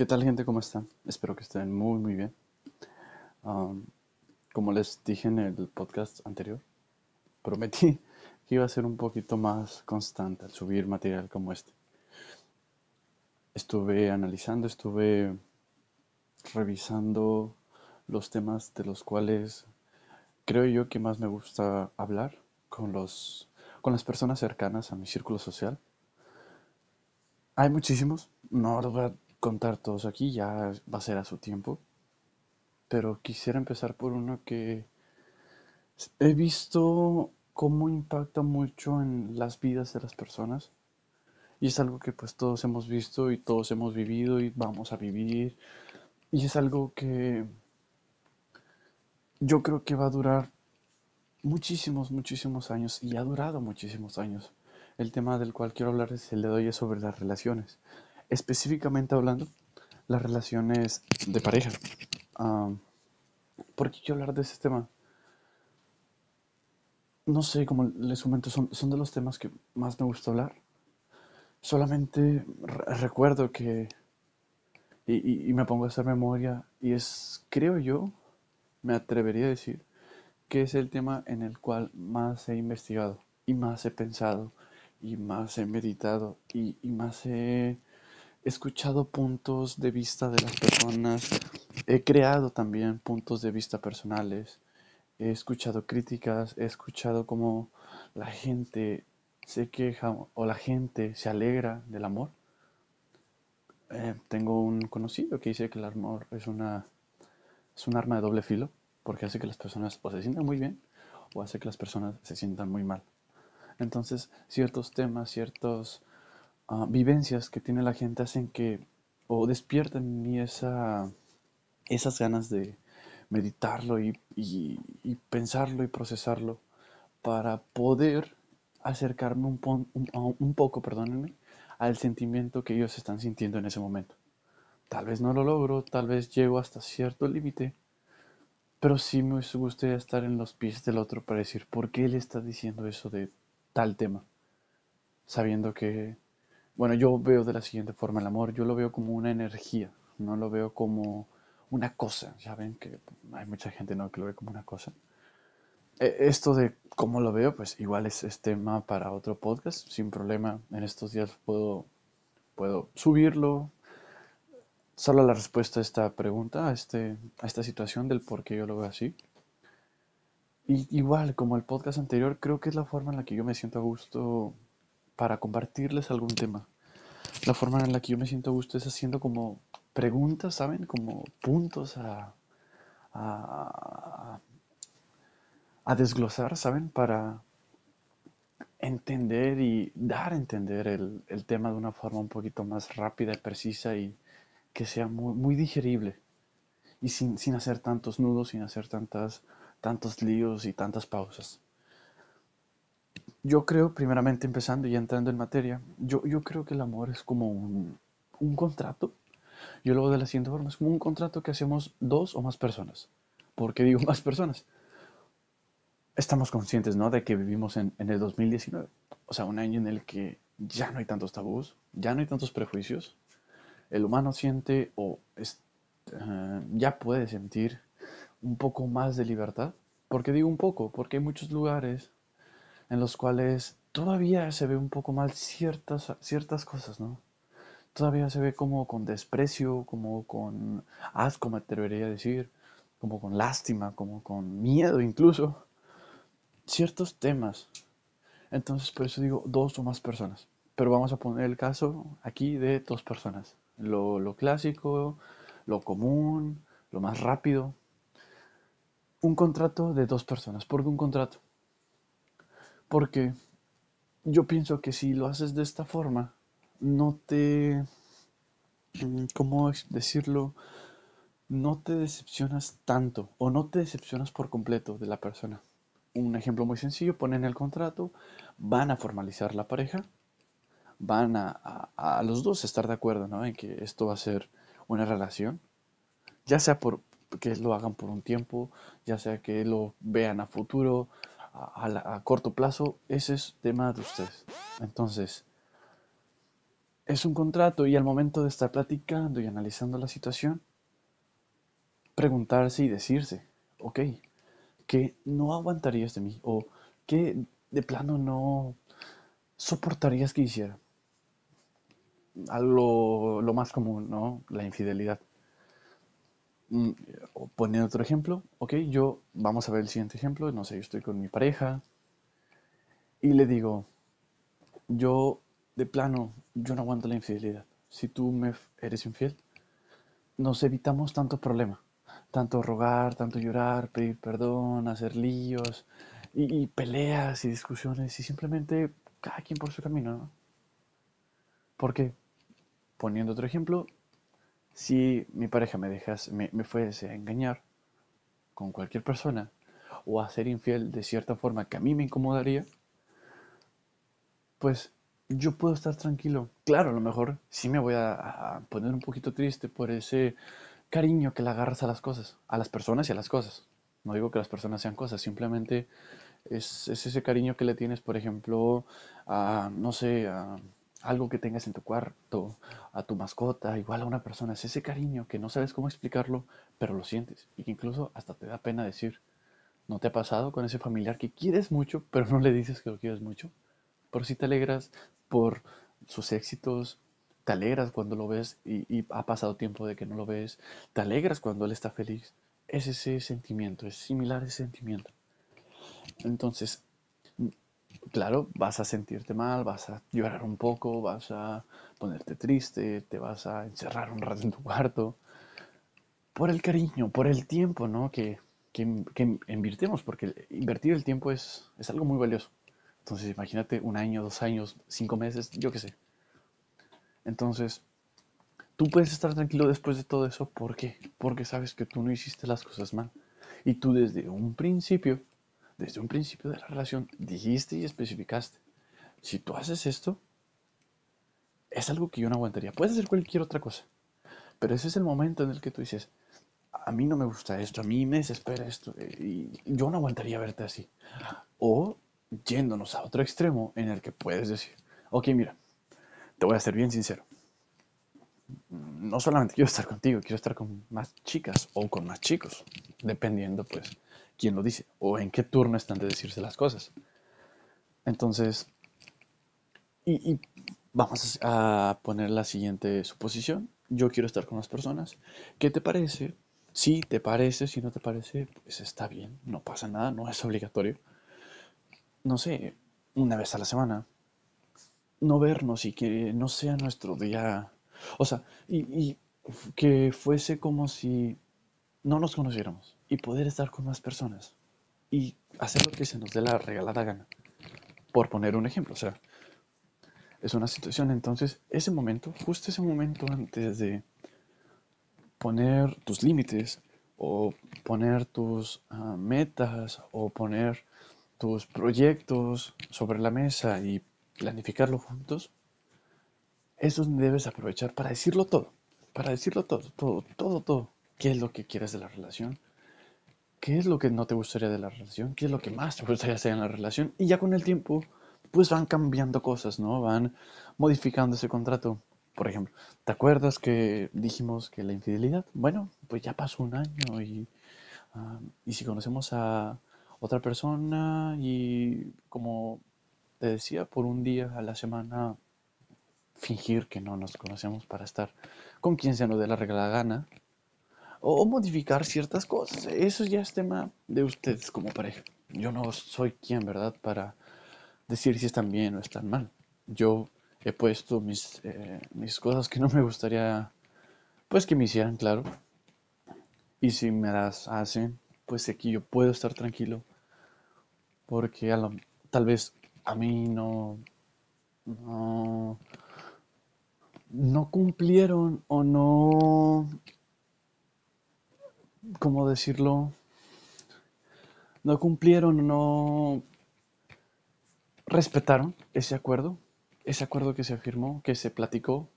¿Qué tal gente? ¿Cómo están? Espero que estén muy muy bien. Como les dije en el podcast anterior, prometí que iba a ser un poquito más constante al subir material como este. Estuve analizando, estuve revisando los temas de los cuales creo yo que más me gusta hablar con, los, con las personas cercanas a mi círculo social. Hay muchísimos, no los voy a contar todos aquí, ya va a ser a su tiempo. Pero quisiera empezar por uno que he visto cómo impacta mucho en las vidas de las personas. Y es algo que pues todos hemos visto y todos hemos vivido y vamos a vivir. Y es algo que yo creo que va a durar muchísimos, muchísimos años y ha durado muchísimos años. El tema del cual quiero hablar es el de hoy es sobre las relaciones. Específicamente hablando, las relaciones de pareja. ¿Por qué quiero hablar de ese tema? No sé, como les comento, son, son de los temas que más me gusta hablar. Solamente recuerdo que, y, y me pongo a hacer memoria, y es, creo yo, me atrevería a decir, que es el tema en el cual más he investigado, y más he pensado, y más he meditado, y, y más he escuchado puntos de vista de las personas, he creado también puntos de vista personales, he escuchado críticas, he escuchado cómo la gente se queja o la gente se alegra del amor. Eh, tengo un conocido que dice que el amor es una es un arma de doble filo porque hace que las personas o se sientan muy bien o hace que las personas se sientan muy mal. Entonces, ciertos temas, ciertas uh, vivencias que tiene la gente hacen que o despierten en mí esa, esas ganas de meditarlo y, y, y pensarlo y procesarlo para poder acercarme un, un, un poco, perdónenme, al sentimiento que ellos están sintiendo en ese momento. Tal vez no lo logro, tal vez llego hasta cierto límite, pero sí me gustaría estar en los pies del otro para decir por qué él está diciendo eso de tal tema, sabiendo que, bueno, yo veo de la siguiente forma el amor, yo lo veo como una energía, no lo veo como una cosa, ya ven que hay mucha gente ¿no? que lo ve como una cosa. E, esto de cómo lo veo, pues igual es, es, tema para otro podcast, sin problema. En estos días puedo, puedo subirlo. Solo la respuesta a esta pregunta, a, este, a esta situación del por qué yo lo veo así. Y igual, como el podcast anterior, creo que es la forma en la que yo me siento a gusto para compartirles algún tema. La forma en la que yo me siento a gusto es haciendo como preguntas, ¿saben? Como puntos a, a, a desglosar, ¿saben? Para entender y dar a entender el, el, tema de una forma un poquito más rápida y precisa y que sea muy, muy digerible. Y sin, sin, hacer tantos nudos, sin hacer tantas, tantos líos y tantas pausas. Yo creo, primeramente empezando y entrando en materia, yo, yo creo que el amor es como un, un contrato. Yo lo veo de la siguiente forma, es como un contrato que hacemos dos o más personas. ¿Por qué digo más personas? estamos conscientes, ¿no? De que vivimos en, en, el 2019. O sea, un año en el que ya no hay tantos tabús, ya no hay tantos prejuicios. El humano siente o es, uh, ya puede sentir un poco más de libertad. ¿Por qué digo un poco? Porque hay muchos lugares en los cuales todavía se ve un poco mal ciertas, ciertas cosas, ¿no? Todavía se ve como con desprecio, como con asco, me atrevería a decir, como con lástima, como con miedo incluso ciertos temas. Entonces, por eso digo dos o más personas. Pero vamos a poner el caso aquí de dos personas. Lo, lo clásico, lo común, lo más rápido. Un contrato de dos personas. ¿Por qué un contrato? Porque yo pienso que si lo haces de esta forma, no te... ¿Cómo decirlo? No te decepcionas tanto o no te decepcionas por completo de la persona un ejemplo muy sencillo, ponen el contrato, van a formalizar la pareja, van a, a, a, los dos estar de acuerdo ¿no? en que esto va a ser una relación, ya sea por que lo hagan por un tiempo, ya sea que lo vean a futuro, a, a, corto plazo, ese es tema de ustedes. Entonces, es un contrato y al momento de estar platicando y analizando la situación, preguntarse y decirse, ok, ¿qué no aguantarías de mí? ¿O qué de plano no soportarías que hiciera? Algo lo más común, ¿no? La infidelidad. Mm, poniendo otro ejemplo, ok, yo, vamos a ver el siguiente ejemplo, no sé, yo estoy con mi pareja y le digo, yo de plano, yo no aguanto la infidelidad. Si tú me eres infiel, nos evitamos tanto problema, tanto rogar, tanto llorar, pedir perdón, hacer líos y, peleas y discusiones y simplemente cada quien por su camino, ¿no? Porque, poniendo otro ejemplo, si mi pareja me, dejas, me, fuese a engañar con cualquier persona o a ser infiel de cierta forma que a mí me incomodaría, pues yo puedo estar tranquilo. Claro, a lo mejor sí me voy a, poner un poquito triste por ese cariño que le agarras a las cosas, a las personas y a las cosas. No digo que las personas sean cosas, simplemente es, es ese cariño que le tienes, por ejemplo, a, no sé, a, algo que tengas en tu cuarto, a tu mascota, igual a una persona, es ese cariño que no sabes cómo explicarlo, pero lo sientes y que incluso hasta te da pena decir. ¿No te ha pasado con ese familiar que quieres mucho, pero no le dices que lo quieres mucho? Por si te alegras por sus éxitos, te alegras cuando lo ves y, y, ha pasado tiempo de que no lo ves, te alegras cuando él está feliz. Es ese sentimiento, es similar ese sentimiento. Entonces, claro, vas a sentirte mal, vas a llorar un poco, vas a ponerte triste, te vas a encerrar un rato en tu cuarto, por el cariño, por el tiempo, ¿no? Que, que, que porque invertir el tiempo es, es algo muy valioso. Entonces, imagínate un año, dos años, cinco meses, yo qué sé. Entonces, tú puedes estar tranquilo después de todo eso. ¿Por qué? Porque sabes que tú no hiciste las cosas mal. Y tú desde un principio desde un principio de la relación dijiste y especificaste, si tú haces esto, es algo que yo no aguantaría. Puedes hacer cualquier otra cosa, pero ese es el momento en el que tú dices, a mí no me gusta esto, a mí me desespera esto, y yo no aguantaría verte así. O yéndonos a otro extremo en el que puedes decir, ok, mira, te voy a ser bien sincero. No solamente quiero estar contigo, quiero estar con más chicas o con más chicos, dependiendo pues quién lo dice o en qué turno están de decirse las cosas. Entonces, y, vamos a poner la siguiente suposición. Yo quiero estar con las personas. ¿Qué te parece? Si te parece, si no te parece, pues está bien, no pasa nada, no es obligatorio. No sé, una vez a la semana. No vernos y que no sea nuestro día. O sea, y que fuese como si no nos conociéramos y poder estar con más personas y hacer lo que se nos dé la regalada gana. Por poner un ejemplo, o sea, es una situación, entonces ese momento, justo ese momento antes de poner tus límites o poner tus ah, metas o poner tus proyectos sobre la mesa y planificarlo juntos, eso debes aprovechar para decirlo todo, para decirlo todo, todo, todo, todo. ¿Qué es lo que quieres de la relación? qué es lo que no te gustaría de la relación, qué es lo que más te gustaría hacer en la relación. Y ya con el tiempo, pues van cambiando cosas, ¿no? Van modificando ese contrato. Por ejemplo, ¿te acuerdas que dijimos que la infidelidad? Bueno, pues ya pasó un año y, ah, y si conocemos a otra persona y como te decía, por un día a la semana fingir que no nos conocemos para estar con quien se nos dé la regalada gana, o modificar ciertas cosas. Eso ya es tema de ustedes como pareja. Yo no soy quien, ¿verdad?, para decir si están bien o están mal. Yo he puesto mis, eh, mis cosas que no me gustaría, pues que me hicieran, claro. Y si me las hacen, pues aquí yo puedo estar tranquilo. Porque tal vez a mí no, no, no cumplieron o no ¿cómo decirlo? No cumplieron, no respetaron ese acuerdo, ese acuerdo que se firmó, que se platicó.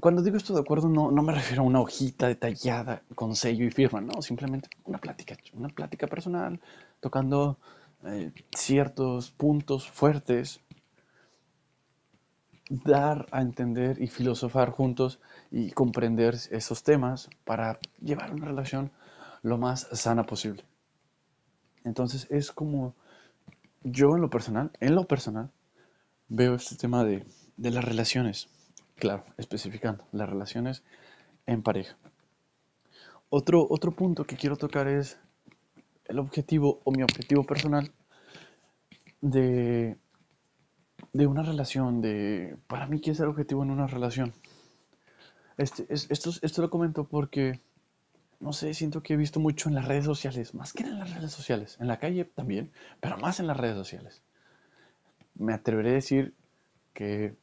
Cuando digo esto de acuerdo, no, no me refiero a una hojita detallada con sello y firma, no, simplemente una plática, una plática personal, tocando eh, ciertos puntos fuertes dar a entender y filosofar juntos y comprender esos temas para llevar una relación lo más sana posible. Entonces es como yo en lo personal, en lo personal, veo este tema de, de las relaciones. Claro, especificando, las relaciones en pareja. Otro, otro punto que quiero tocar es el objetivo o mi objetivo personal de, de una relación, de para mí qué es el objetivo en una relación. Este, es, esto, esto lo comento porque, no sé, siento que he visto mucho en las redes sociales, más que en las redes sociales, en la calle también, pero más en las redes sociales. Me atreveré a decir que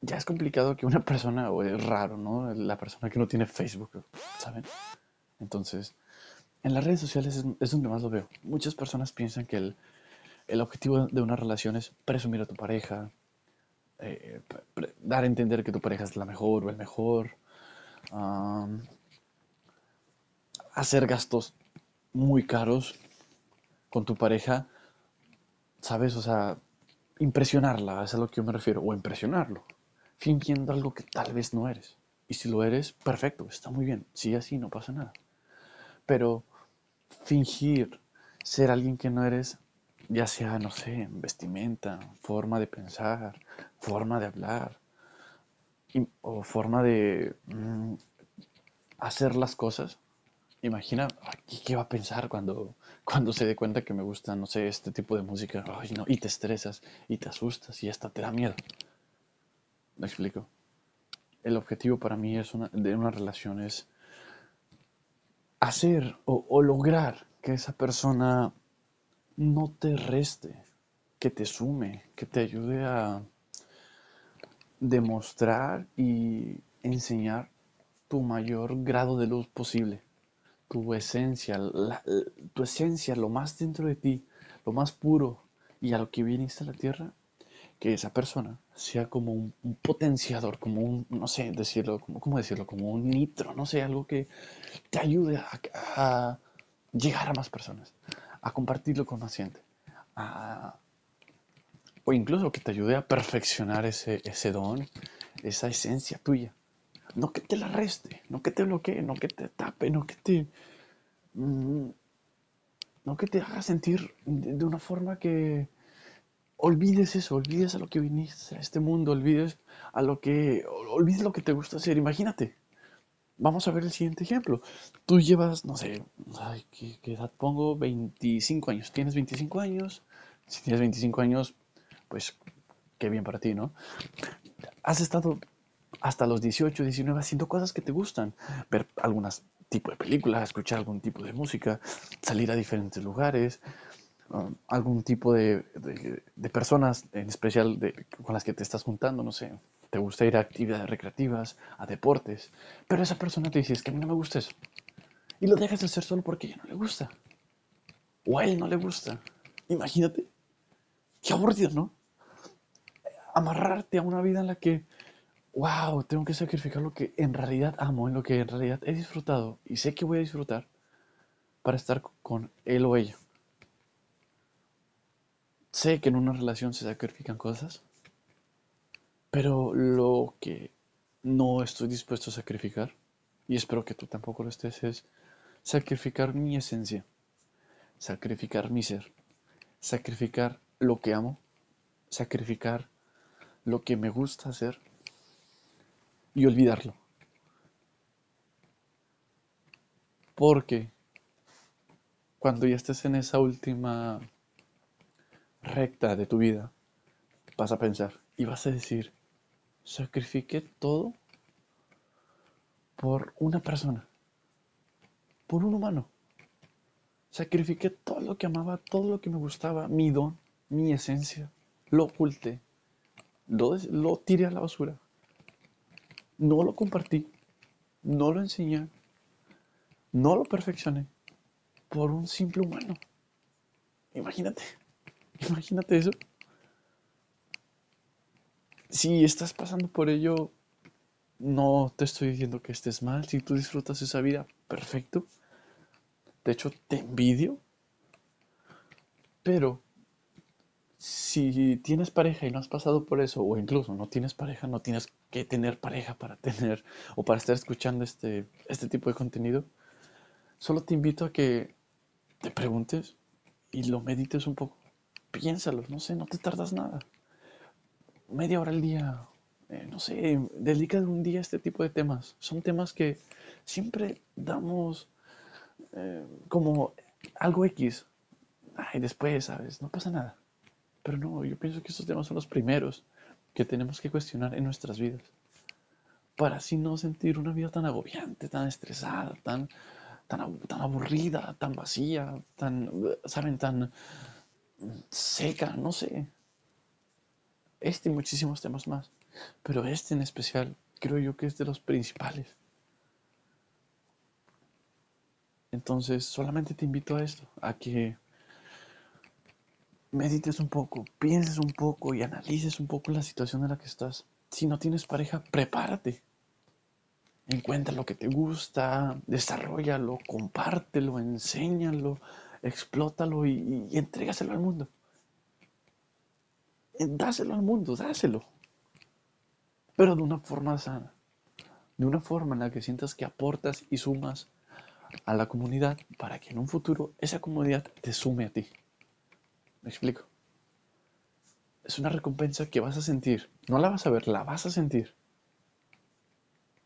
ya es complicado que una persona, o es raro, ¿no? La persona que no tiene Facebook, ¿saben? Entonces, en las redes sociales es, donde más lo veo. Muchas personas piensan que el, el objetivo de una relación es presumir a tu pareja, eh, dar a entender que tu pareja es la mejor o el mejor, hacer gastos muy caros con tu pareja, ¿sabes? O sea, impresionarla, es a lo que yo me refiero, o impresionarlo, fingiendo algo que tal vez no eres. Y si lo eres, perfecto, está muy bien, si así, no pasa nada. Pero fingir ser alguien que no eres, ya sea, no sé, vestimenta, forma de pensar, forma de hablar, o forma de mm, hacer las cosas. Imagina, ¿qué va a pensar cuando, cuando se dé cuenta que me gusta, no sé, este tipo de música? no, y te estresas, y te asustas, y hasta te da miedo. ¿Me explico? El objetivo para mí es una, de una relación es hacer o, lograr que esa persona no te reste, que te sume, que te ayude a demostrar y enseñar tu mayor grado de luz posible, tu esencia, tu esencia, lo más dentro de ti, lo más puro y a lo que viniste a la tierra, que esa persona sea como un, potenciador, como un, no sé, decirlo, como, ¿cómo decirlo? Como un nitro, no sé, algo que te ayude a, llegar a más personas, a compartirlo con más gente, o incluso que te ayude a perfeccionar ese, ese don, esa esencia tuya. No que te la reste, no que te bloquee, no que te tape, no que te... Mm, no que te haga sentir de una forma que, olvides eso, olvides a lo que viniste a este mundo, olvides a lo que, olvides lo que te gusta hacer. Imagínate. Vamos a ver el siguiente ejemplo. Tú llevas, no sé, ¿qué, edad pongo? 25 años. ¿Tienes 25 años? Si tienes 25 años, pues qué bien para ti, ¿no? Has estado hasta los 18, 19 haciendo cosas que te gustan. Ver algunas tipo de películas, escuchar algún tipo de música, salir a diferentes lugares, Um, algún tipo de, de, personas, en especial con las que te estás juntando, no sé, te gusta ir a actividades recreativas, a deportes, pero esa persona te dice, es que a mí no me gusta eso. Y lo dejas de hacer solo porque a ella no le gusta. O a él no le gusta. Imagínate. Qué aburrido, ¿no? Amarrarte a una vida en la que, wow, tengo que sacrificar lo que en realidad amo, en lo que en realidad he disfrutado y sé que voy a disfrutar para estar con él o ella. Sé que en una relación se sacrifican cosas, pero lo que no estoy dispuesto a sacrificar, y espero que tú tampoco lo estés, es sacrificar mi esencia, sacrificar mi ser, sacrificar lo que amo, sacrificar lo que me gusta hacer y olvidarlo. Porque cuando ya estés en esa última recta de tu vida, vas a pensar y vas a decir, sacrifiqué todo por una persona, por un humano. Sacrifiqué todo lo que amaba, todo lo que me gustaba, mi don, mi esencia. Lo oculté, lo, lo tiré a la basura. No lo compartí, no lo enseñé, no lo perfeccioné por un simple humano. Imagínate. Imagínate eso. Si estás pasando por ello, no te estoy diciendo que estés mal. Si tú disfrutas esa vida, perfecto. De hecho, te envidio. Pero si tienes pareja y no has pasado por eso, o incluso no tienes pareja, no tienes que tener pareja para tener o para estar escuchando este, este tipo de contenido, solo te invito a que te preguntes y lo medites un poco. Piénsalo, no sé, no te tardas nada. Media hora al día, eh, no sé, dedica un día a este tipo de temas. Son temas que siempre damos eh, como algo X. Ay, después, ¿sabes? No pasa nada. Pero no, yo pienso que estos temas son los primeros que tenemos que cuestionar en nuestras vidas. Para así no sentir una vida tan agobiante, tan estresada, tan, tan, tan aburrida, tan vacía, tan, ¿saben? Tan seca, no sé. Este y muchísimos temas más. Pero este en especial creo yo que es de los principales. Entonces solamente te invito a esto, a que medites un poco, pienses un poco y analices un poco la situación en la que estás. Si no tienes pareja, prepárate. Encuentra lo que te gusta, desarrollalo, compártelo, enséñalo, explótalo y, y al mundo. Dáselo al mundo, dáselo. Pero de una forma sana. De una forma en la que sientas que aportas y sumas a la comunidad para que en un futuro esa comunidad te sume a ti. ¿Me explico? Es una recompensa que vas a sentir. No la vas a ver, la vas a sentir.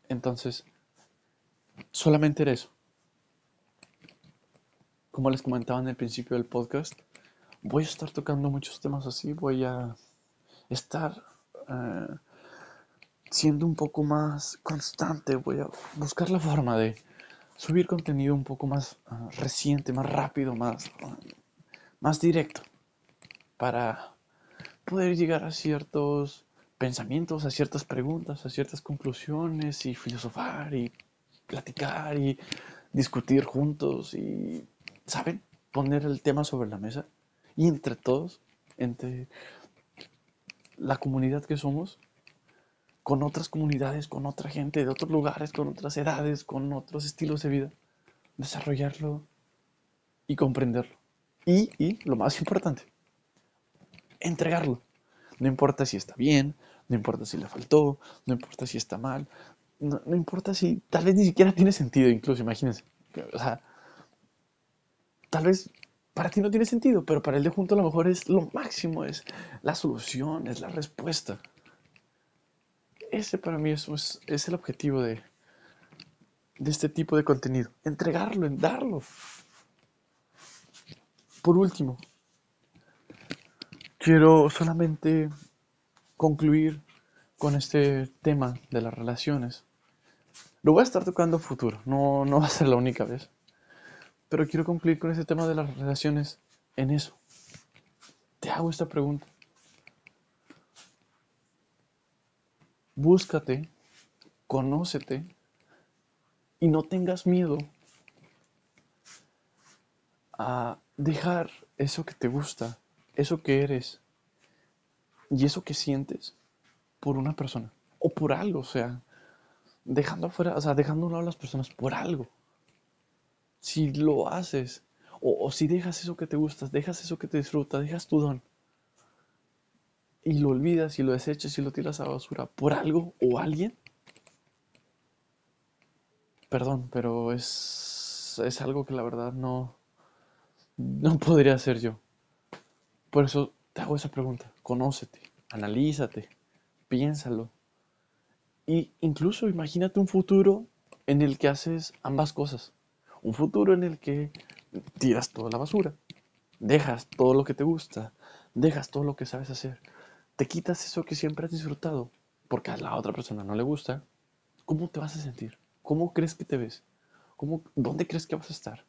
Entonces, solamente era eso. Como les comentaba en el principio del podcast, voy a estar tocando muchos temas así. Voy a estar eh, siendo un poco más constante. Voy a buscar la forma de subir contenido un poco más uh, reciente, más rápido, más, más directo para poder llegar a ciertos pensamientos, a ciertas preguntas, a ciertas conclusiones y filosofar y platicar y discutir juntos y, ¿saben? Poner el tema sobre la mesa y entre todos, entre la comunidad que somos, con otras comunidades, con otra gente de otros lugares, con otras edades, con otros estilos de vida, desarrollarlo y comprenderlo. Y, y lo más importante, entregarlo. No importa si está bien, no importa si le faltó, no importa si está mal, no, no, importa si tal vez ni siquiera tiene sentido, incluso, imagínense. O sea, tal vez para ti no tiene sentido, pero para el de junto a lo mejor es lo máximo, es la solución, es la respuesta. Ese para mí es, el objetivo de, este tipo de contenido, entregarlo, en darlo. Por último, quiero solamente concluir con este tema de las relaciones. Lo voy a estar tocando futuro, no va a ser la única vez. Pero quiero concluir con este tema de las relaciones en eso. Te hago esta pregunta. Búscate, conócete y no tengas miedo a dejar eso que te gusta, eso que eres y eso que sientes por una persona o por algo, o sea, dejando afuera, o sea, dejando a un lado a las personas por algo. Si lo haces o, si dejas eso que te gusta, dejas eso que te disfruta, dejas tu don y lo olvidas y lo desechas y lo tiras a la basura por algo o alguien, perdón, pero es, es algo que la verdad no, no podría hacer yo. Por eso te hago esa pregunta. Conócete, analízate, piénsalo. Y incluso imagínate un futuro en el que haces ambas cosas. Un futuro en el que tiras toda la basura, dejas todo lo que te gusta, dejas todo lo que sabes hacer, te quitas eso que siempre has disfrutado porque a la otra persona no le gusta. ¿Cómo te vas a sentir? ¿Cómo crees que te ves? ¿Cómo, ¿Dónde crees que vas a estar?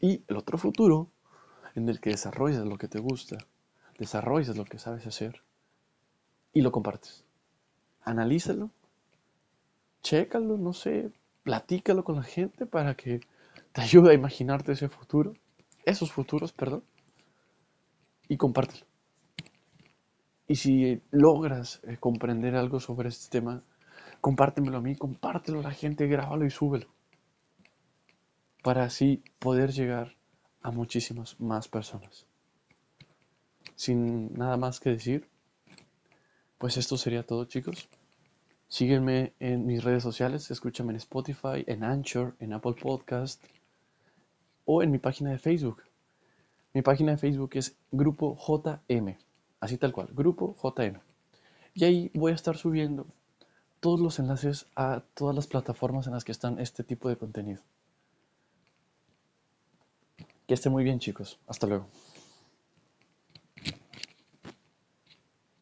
Y el otro futuro en el que desarrollas lo que te gusta, desarrollas lo que sabes hacer y lo compartes. Analízalo, chécalo, no sé, platícalo con la gente para que te ayude a imaginarte ese futuro, esos futuros, perdón, y compártelo. Y si logras eh, comprender algo sobre este tema, compártemelo a mí, compártelo a la gente, grábalo y súbelo. Para así poder llegar a muchísimas más personas. sin nada más que decir, pues esto sería todo chicos. Sígueme en mis redes sociales, escúchame en Spotify, en Anchor, en Apple Podcast o en mi página de Facebook. Mi página de Facebook es Grupo JM, así tal cual, Grupo JM. Y ahí voy a estar subiendo todos los enlaces a todas las plataformas en las que están este tipo de contenido. Que esté muy bien chicos. Hasta luego.